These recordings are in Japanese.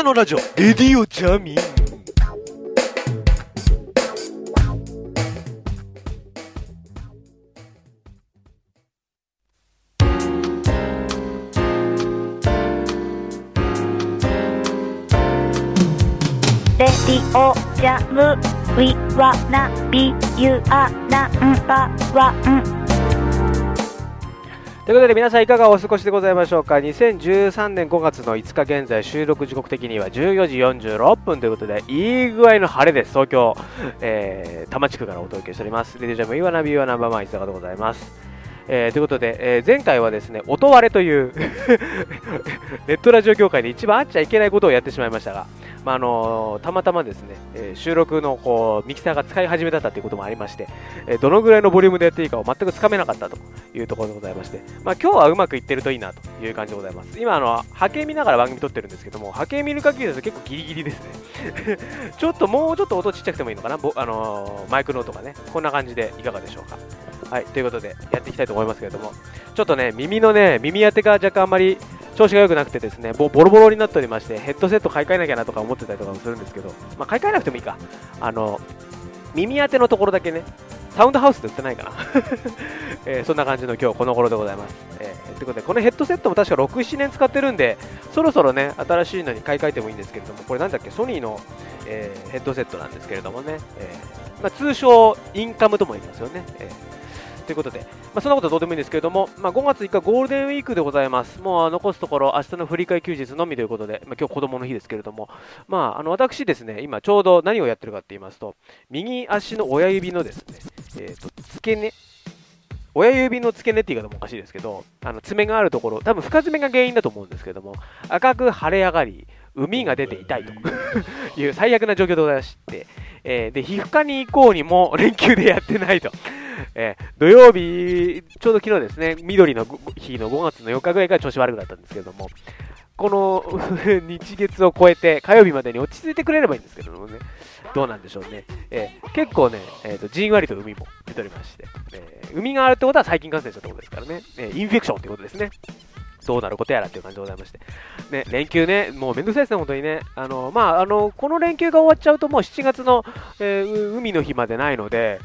ナのラジオ、レディオジャミン。レディオジャム。ウィワナビユアナンバーワンということで皆さんいかがお過ごしでございましょうか。2013年5月の5日現在収録時刻的には14時46分ということでいい具合の晴れです。東京、えー、多摩地区からお届けしております。レディジャムイワナビイワナンバーマン石坂でございます。えーということで、えー前回はですね、音割れという ネットラジオ業界で一番あっちゃいけないことをやってしまいましたが、まああのたまたまですね、えー収録のこうミキサーが使い始めだったということもありまして、えどのぐらいのボリュームでやっていいかを全くつかめなかったというところでございまして、まあ、今日はうまくいってるといいなという感じでございます。今、あの波形見ながら番組撮ってるんですけども、波形見る限りだと結構ギリギリですね。ちょっともうちょっと音ちっちゃくてもいいのかな、ぼあのマイクの音がね、こんな感じでいかがでしょうか？はい、ということでやっていきたいと思いますけれども、ちょっとね、耳のね、耳当てが若干あんまり調子が良くなくてですね、ボボロボロになっておりまして、ヘッドセット買い替えなきゃなとか思ってたりとかもするんですけど、まあ、買い替えなくてもいいか。あの、耳当てのところだけね、サウンドハウスで売ってないかな。えーそんな感じの今日この頃でございます。えーということで、このヘッドセットも確か6、7年使ってるんで、そろそろね、新しいのに買い替えてもいいんですけれども、これなんだっけ、ソニーの、えーヘッドセットなんですけれどもね、えーまあ、通称インカムとも言いますよね。えーということで、まあ、そんなことはどうでもいいんですけれども、まあ、5月1日ゴールデンウィークでございます。もうあ残すところ、明日の振り替え休日のみということで、まあ、今日子供の日ですけれども、まあ、あの私ですね、今ちょうど何をやってるかって言いますと、右足の親指のですね、えー、と付け根、親指の付け根って言い方もおかしいですけど、あの爪があるところ、多分深爪が原因だと思うんですけども、赤く腫れ上がり、膿が出て痛いと いう最悪な状況でございまして、えーで皮膚科に行こうにも連休でやってないと。えー土曜日、ちょうど昨日ですね、緑の日の5月の4日ぐらいから調子悪くなったんですけども、この 日月を超えて火曜日までに落ち着いてくれればいいんですけどもね、どうなんでしょうね。えー結構ね、えーと、じんわりと海も出ておりまして、えー海があるってことは細菌感染者ってことですからね、えインフェクションってことですね。どうなることやらっていう感じでございまして。ね、連休ね、もうめんどくさいですね、本当にね。あの、まあ、あの、この連休が終わっちゃうともう7月の、えー海の日までないので、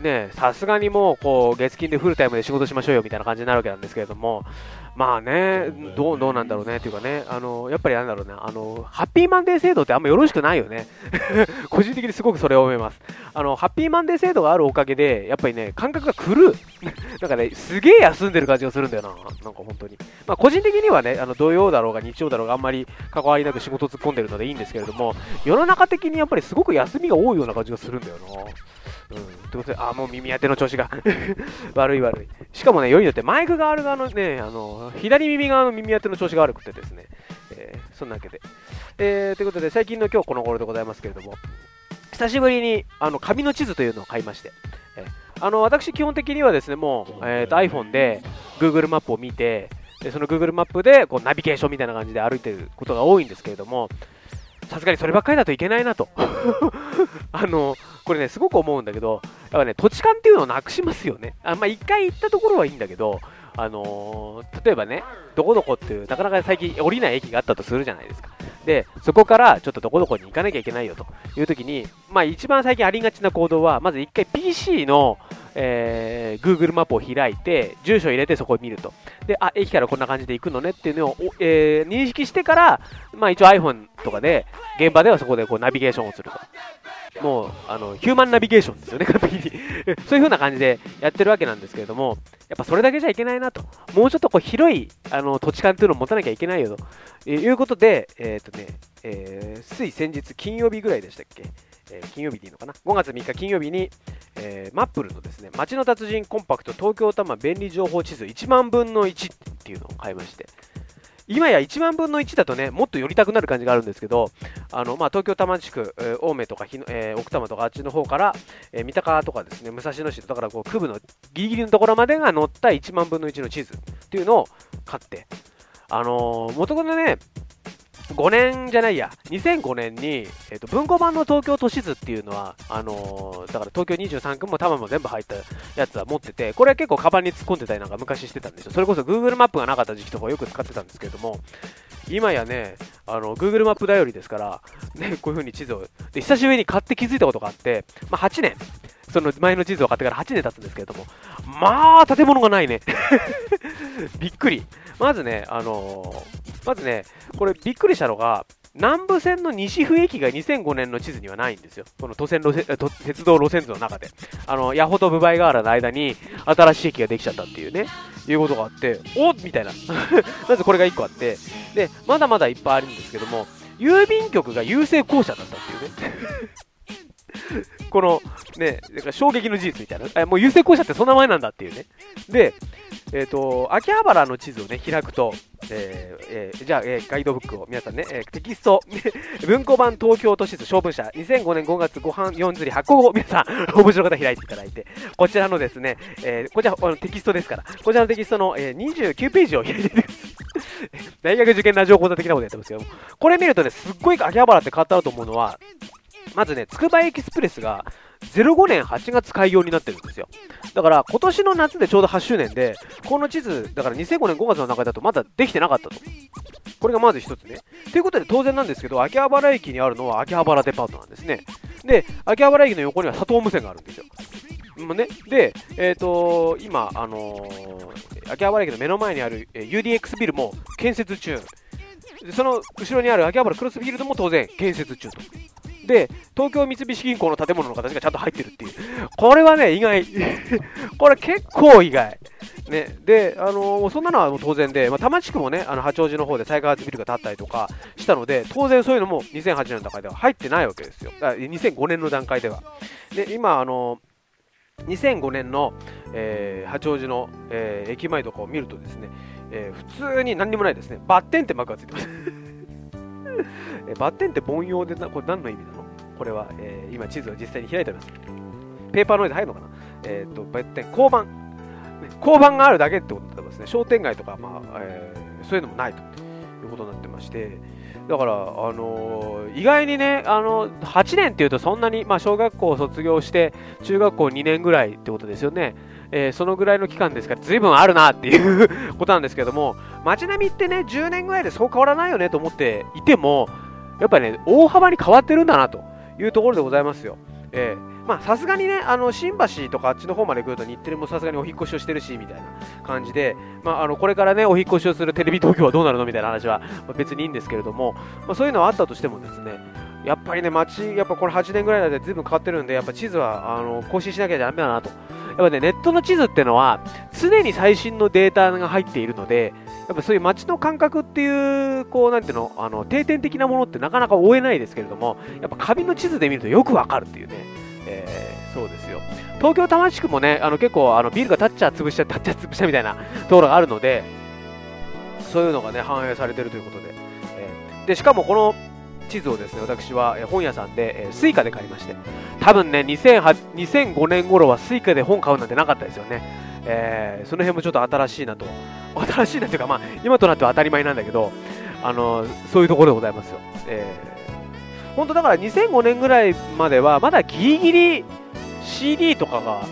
ね、さすがにもう、こう、月金でフルタイムで仕事しましょうよみたいな感じになるわけなんですけれども、まあね、どう、どうなんだろうね、っていうかね、あの、やっぱりなんだろうね、あの、ハッピーマンデー制度ってあんまよろしくないよね。個人的にすごくそれを思います。あの、ハッピーマンデー制度があるおかげで、やっぱりね、感覚が狂う。なんかね、すげえ休んでる感じがするんだよな。なんか本当に。まあ、個人的にはね、あの、土曜だろうが日曜だろうがあんまり関わりなく仕事突っ込んでるのでいいんですけれども、世の中的にやっぱりすごく休みが多いような感じがするんだよな。うん。ってことで、あ、もう耳当ての調子が 悪い悪い。しかもね、よりによってマイクがある側のね、あの、左耳側の耳当ての調子が悪くてですね、えーそんなわけで。えーということで、最近の今日この頃でございますけれども、久しぶりにあの紙の地図というのを買いまして、えーあの私、基本的にはですねもう、えーと iPhone で Google マップを見て、でその Google マップでこうナビゲーションみたいな感じで歩いてることが多いんですけれども、さすがにそればっかりだといけないなと。あのこれね、すごく思うんだけど、やっぱね、土地勘っていうのをなくしますよね。あまあ、一回行ったところはいいんだけど、あのー例えばね、どこどこっていう、なかなか最近降りない駅があったとするじゃないですか。で、そこからちょっとどこどこに行かなきゃいけないよという時に、まあ一番最近ありがちな行動は、まず1回 PC の、えー Google マップを開いて、住所を入れてそこを見ると。で、あ、駅からこんな感じで行くのねっていうのを、えー認識してから、まあ一応 iPhone とかで、現場ではそこでこうナビゲーションをすると。もう、あの、ヒューマンナビゲーションですよね、完璧に。そういう風な感じでやってるわけなんですけれども、やっぱそれだけじゃいけないなと。もうちょっとこう広いあの土地勘っていうのを持たなきゃいけないよと。えーいうことで、えっ、とね、えーつい先日金曜日ぐらいでしたっけ、えー金曜日でいいのかな ?5 月3日金曜日に、えーマップルのですね、街の達人コンパクト東京多摩便利情報地図1万分の1っていうのを買いまして、今や1万分の1だとね、もっと寄りたくなる感じがあるんですけど、あのまあ、東京多摩地区、えー青梅とか日野、えー奥多摩とかあっちの方から、えー三鷹とかですね、武蔵野市だからこう区部のギリギリのところまでが載った1万分の1の地図っていうのを買って、あのー元々ね、5年じゃないや、2005年に、えー、と文庫版の東京都市図っていうのは、あのーだから東京23区も多摩も全部入ったやつは持ってて、これは結構カバンに突っ込んでたりなんか昔してたんですよ。それこそ Google マップがなかった時期とかよく使ってたんですけれども、今やね、あの Google マップ頼りですから、ね、こういう風に地図を、で久しぶりに買って気づいたことがあって、まあ、8年、その前の地図を買ってから8年経つんですけれども、まあ、建物がないね。びっくり。まずね、あのーまずね、これびっくりしたのが、南武線の西府駅が2005年の地図にはないんですよ。この都線路線、鉄道路線図の中で。あの、ヤホとブバイガーラの間に新しい駅ができちゃったっていうね、いうことがあって、おみたいな。まずこれが1個あって、で、まだまだいっぱいあるんですけども、郵便局が郵政公社だったっていうね。この、ね、だから衝撃の事実みたいな。えもう郵政公社ってその名前なんだっていうね。で、えっ、と、秋葉原の地図をね、開くと、えーえーじゃあ、えーガイドブックを皆さんね、えテキスト、文庫版東京都市図小文社、2005年5月5版4釣り発行後、皆さん、お持ちの方開いていただいて、こちらのですね、えこちらのテキストですから、こちらのテキストの、えー29ページを開いて。大学受験ラジオ講座的なことやってますけども、これ見るとね、すっごい秋葉原って変わったなと思うのは、まずね、つくばエキスプレスが05年8月開業になってるんですよ。だから今年の夏でちょうど8周年で、この地図、だから2005年5月の中だとまだできてなかったと。これがまず一つね。ということで当然なんですけど、秋葉原駅にあるのは秋葉原デパートなんですね。で、秋葉原駅の横には佐藤無線があるんですよ。もうね、で、えっ、と今、あのー秋葉原駅の目の前にある、UDX ビルも建設中。でその後ろにある秋葉原クロスフィールドも当然建設中と。で、東京三菱銀行の建物の形がちゃんと入ってるっていう。これはね、意外。これ結構意外。ね、で、あのーそんなのはもう当然で、まあ、多摩地区もね、あの八王子の方で再開発ビルが建ったりとかしたので、当然そういうのも2008年の段階では入ってないわけですよ。あ2005年の段階では。で、今、あのー2005年の、えー八王子の、えー駅前とかを見るとですね、えー普通に何にもないですね。バッテンってマークがついてます。えバッテンって凡庸でな、これ何の意味なの？これは、えー今地図を実際に開いております。ペーパーノイズ入るのかな？えっ、と、バッテン、交番。交番があるだけってことになってますね。商店街とか、まあ、えーそういうのもないということになってまして、だから、あのー意外にね、あの8年っていうとそんなに、まあ、小学校を卒業して、中学校2年ぐらいってことですよね。えーそのぐらいの期間ですから、随分あるなっていう ことなんですけども、街並みってね、10年ぐらいでそう変わらないよねと思っていても、やっぱりね、大幅に変わってるんだなというところでございますよ。えーまあ、さすがにね、あの新橋とかあっちの方まで来ると、日テレもさすがにお引越しをしてるしみたいな感じで、まあ、あのこれからね、お引越しをするテレビ東京はどうなるのみたいな話は、ま別にいいんですけれども、まあ、そういうのはあったとしてもですね、やっぱりね、街、やっぱこれ8年ぐらいでずいぶん変わってるんで、やっぱ地図はあの更新しなきゃダメだなと。やっぱね、ネットの地図ってのは、常に最新のデータが入っているので、やっぱそういう街の感覚っていう、こう、なんていうの、あの定点的なものってなかなか追えないですけれども、やっぱ紙の地図で見るとよくわかるっていうね、えーそうですよ。東京多摩地区もね、あの結構あのビルが立っちゃ潰しちゃ、立っちゃ潰したみたいなところがあるので、そういうのがね、反映されてるということで、えーで、しかもこの地図をですね、私は本屋さんで、えースイカで買いまして、多分ね、2008 2005年頃はスイカで本買うなんてなかったですよね。えーその辺もちょっと新しいなと。新しいなというか、まあ、今となっては当たり前なんだけど、あのそういうところでございますよ。えー、本当だから2005年ぐらいまでは、まだギリギリ CD とかが、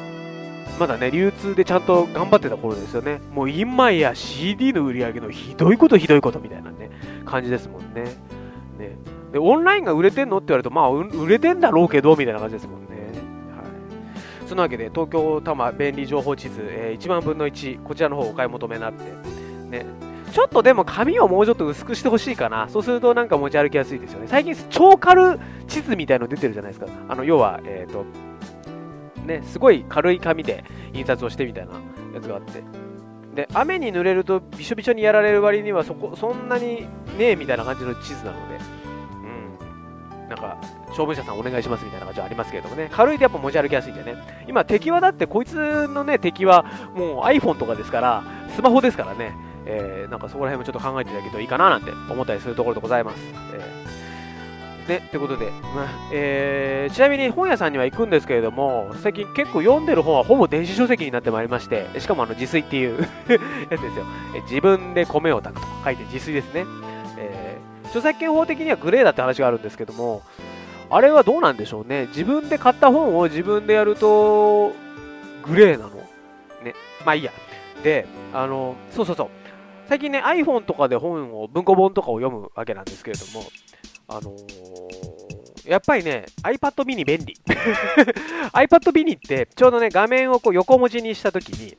まだね、流通でちゃんと頑張ってた頃ですよね。もう今や CD の売り上げのひどいことひどいことみたいなね、感じですもんね。ねで、オンラインが売れてんのって言われると、まあ、売れてんだろうけど、みたいな感じですもんね。はい。そのわけで、東京多摩便利情報地図、えー1万分の1、こちらの方お買い求めになって、ね。ちょっとでも紙をもうちょっと薄くしてほしいかな。そうするとなんか持ち歩きやすいですよね。最近、超軽地図みたいの出てるじゃないですか。あの、要は、えっ、と、ね、すごい軽い紙で印刷をしてみたいなやつがあって。で、雨に濡れるとびしょびしょにやられる割にはそこ、そんなにねえみたいな感じの地図なので、うん。なんか、消防車さんお願いしますみたいな感じはありますけれどもね、軽いとやっぱ持ち歩きやすいんでね。今、敵はだって、こいつのね、敵はもう iPhone とかですから、スマホですからね、えーなんかそこら辺もちょっと考えていただけるといいかななんて思ったりするところでございます。えーね、ということで、まあえーちなみに本屋さんには行くんですけれども、最近結構読んでる本はほぼ電子書籍になってまいりまして、しかもあの自炊っていう やつですよ。え自分で米を炊くと書いて自炊ですね。著作権法的にはグレーだって話があるんですけども、あれはどうなんでしょうね。自分で買った本を自分でやると、グレーなのね。まあいいや。で、あの、そうそうそう。最近ね、iPhone とかで本を、文庫本とかを読むわけなんですけれども、あのー、やっぱりね、iPad mini 便利。iPad mini って、ちょうどね、画面をこう横文字にしたときに、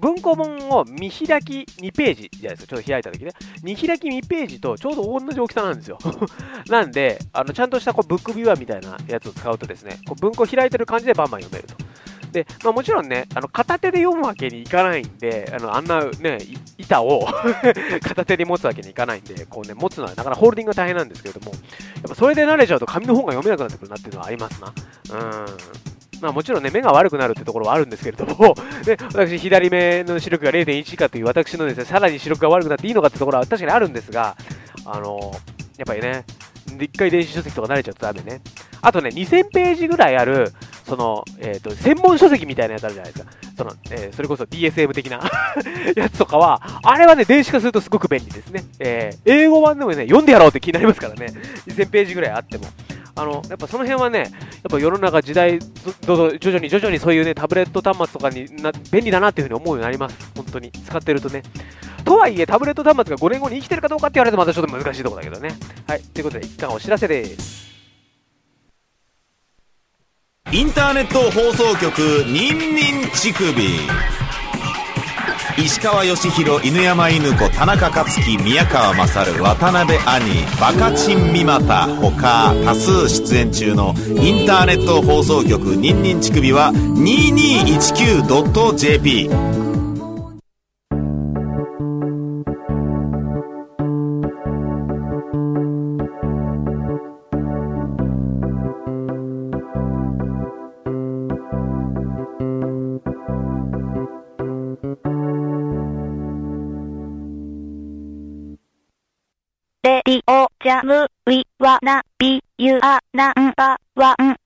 文庫本を見開き2ページじゃないですか、ちょっと開いたときね。見開き2ページとちょうど同じ大きさなんですよ。なんで、あのちゃんとしたこうブックビューアみたいなやつを使うとですね、こう文庫開いてる感じでバンバン読めると。で、まあ、もちろんね、あの片手で読むわけにいかないんで、あのあんなね、板を 片手に持つわけにいかないんで、こうね、持つのはなかなかホールディングが大変なんですけれども、やっぱそれで慣れちゃうと紙の本が読めなくなってくるなっていうのはありますな。うん。まあもちろんね、目が悪くなるってところはあるんですけれども、ね、私、左目の視力が0.1以下という私のですね、さらに視力が悪くなっていいのかってところは確かにあるんですが、あのやっぱりね、一回電子書籍とか慣れちゃうとダメね。あとね、2000ページぐらいある、その、えっ、と、専門書籍みたいなやつあるじゃないですか。その、えーそれこそ DSM 的な やつとかは、あれはね、電子化するとすごく便利ですね。えー英語版でもね、読んでやろうって気になりますからね。2000ページぐらいあっても。あの、やっぱその辺はね、やっぱ世の中時代、どど徐々に徐々にそういうね、タブレット端末とかにな、便利だなっていうふうに思うようになります。本当に。使ってるとね。とはいえ、タブレット端末が5年後に生きてるかどうかって言われるとまたちょっと難しいところだけどね。はい。ということで、一旦お知らせです。インターネット放送局ニンニン乳首石川義弘犬山犬子田中克樹宮川勝渡辺兄バカチン三股他多数出演中のインターネット放送局ニンニン乳首は 2219.jp Radio Jam we wanna be your number one。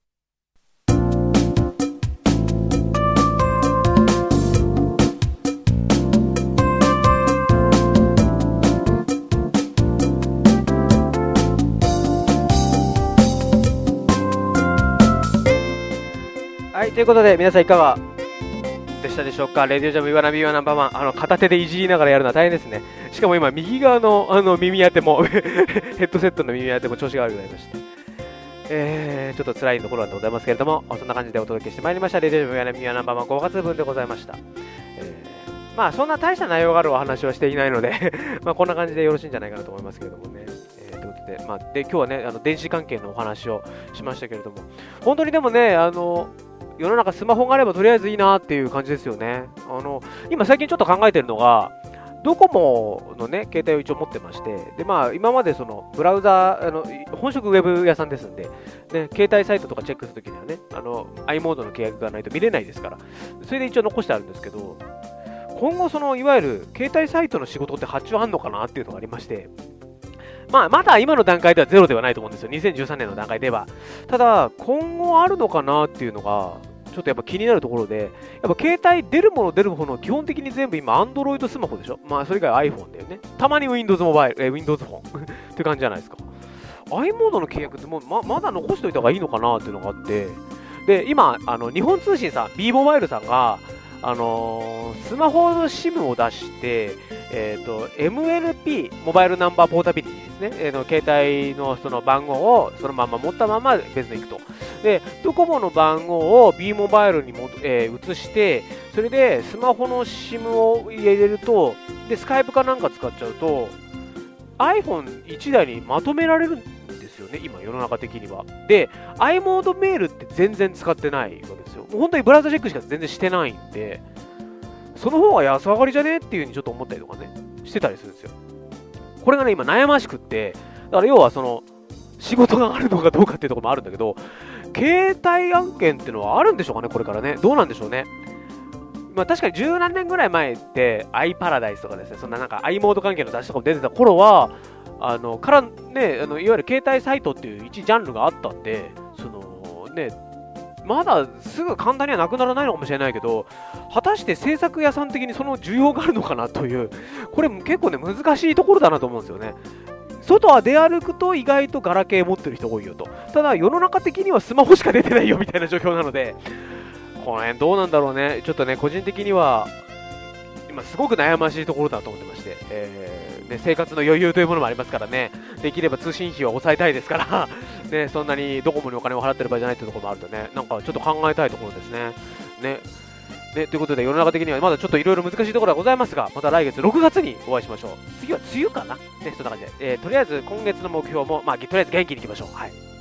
はい、ということで、皆さんいかがしたでしょうか？ Radio Jam we wanna be your number one、あの、片手でいじりながらやるのは大変ですね。しかも今、右側のあの耳当ても、ヘッドセットの耳当ても調子が悪くなりまして、えー、ちょっと辛いところなんでございますけれども、そんな感じでお届けしてまいりました、レディオジャムイワナビワナンバーワン5月分でございました。えー、まあ、そんな大した内容があるお話はしていないので、まあ、こんな感じでよろしいんじゃないかなと思いますけれどもね。え、ということで、まあ、で、今日はね、あの、電子関係のお話をしましたけれども、本当にでもね、あの、世の中スマホがあればとりあえずいいなっていう感じですよね。あの、今最近ちょっと考えてるのが、ドコモのね、携帯を一応持ってまして、で、まあ、今までその、ブラウザ、あの、本職ウェブ屋さんですんで、ね、携帯サイトとかチェックするときにはね、あの、i モードの契約がないと見れないですから、それで一応残してあるんですけど、今後その、いわゆる、携帯サイトの仕事って発注あんのかなっていうのがありまして、まあ、まだ今の段階ではゼロではないと思うんですよ。2013年の段階では。ただ、今後あるのかなっていうのが、ちょっとやっぱ気になるところで、やっぱ携帯出るもの出るもの、基本的に全部今、Android スマホでしょ？まあ、それ以外 iPhone だよね。たまに Windows モバイル、え Windows フォンって感じじゃないですか。i モードの契約ってもうままだ残しておいた方がいいのかなっていうのがあって、で、今、あの、日本通信さん、B モバイルさんが、あのースマホの SIM を出して、えっ、と、MNP、モバイルナンバーポータビリティですね。えーの携帯のその番号をそのまま持ったまま別に行くと。で、ドコモの番号を B モバイルにも、えー移して、それでスマホの SIM を入れると、で、スカイプかなんか使っちゃうと、iPhone1 台にまとめられるですよね、今、世の中的には。で、i モードメールって全然使ってないわけですよ。もう本当にブラウザチェックしか全然してないんで、その方が安上がりじゃねっていうふうにちょっと思ったりとかね、してたりするんですよ。これがね、今悩ましくって、だから要はその、仕事があるのかどうかっていうところもあるんだけど、携帯案件っていうのはあるんでしょうかね、これからね。どうなんでしょうね。まあ確かに十何年ぐらい前って i パラダイスとかですね、そんななんか i モード関係の雑誌とかも出てた頃は、あの、からね、あのいわゆる携帯サイトっていう一ジャンルがあったんで、そのね、まだすぐ簡単にはなくならないのかもしれないけど、果たして制作屋さん的にその需要があるのかなという、これ結構ね、難しいところだなと思うんですよね。外は出歩くと意外とガラケー持ってる人多いよと。ただ、世の中的にはスマホしか出てないよみたいな状況なので、この辺どうなんだろうね。ちょっとね、個人的には、今すごく悩ましいところだと思ってまして、えーね、生活の余裕というものもありますからね、できれば通信費は抑えたいですから、ね、そんなにドコモにお金を払ってる場合じゃないというところもあるとね、なんかちょっと考えたいところですね。ねね、ということで世の中的にはまだちょっといろいろ難しいところはございますが、また来月6月にお会いしましょう。次は梅雨かな？ね、そんな感じで。えーとりあえず今月の目標も、まあ、とりあえず元気にいきましょう。はい。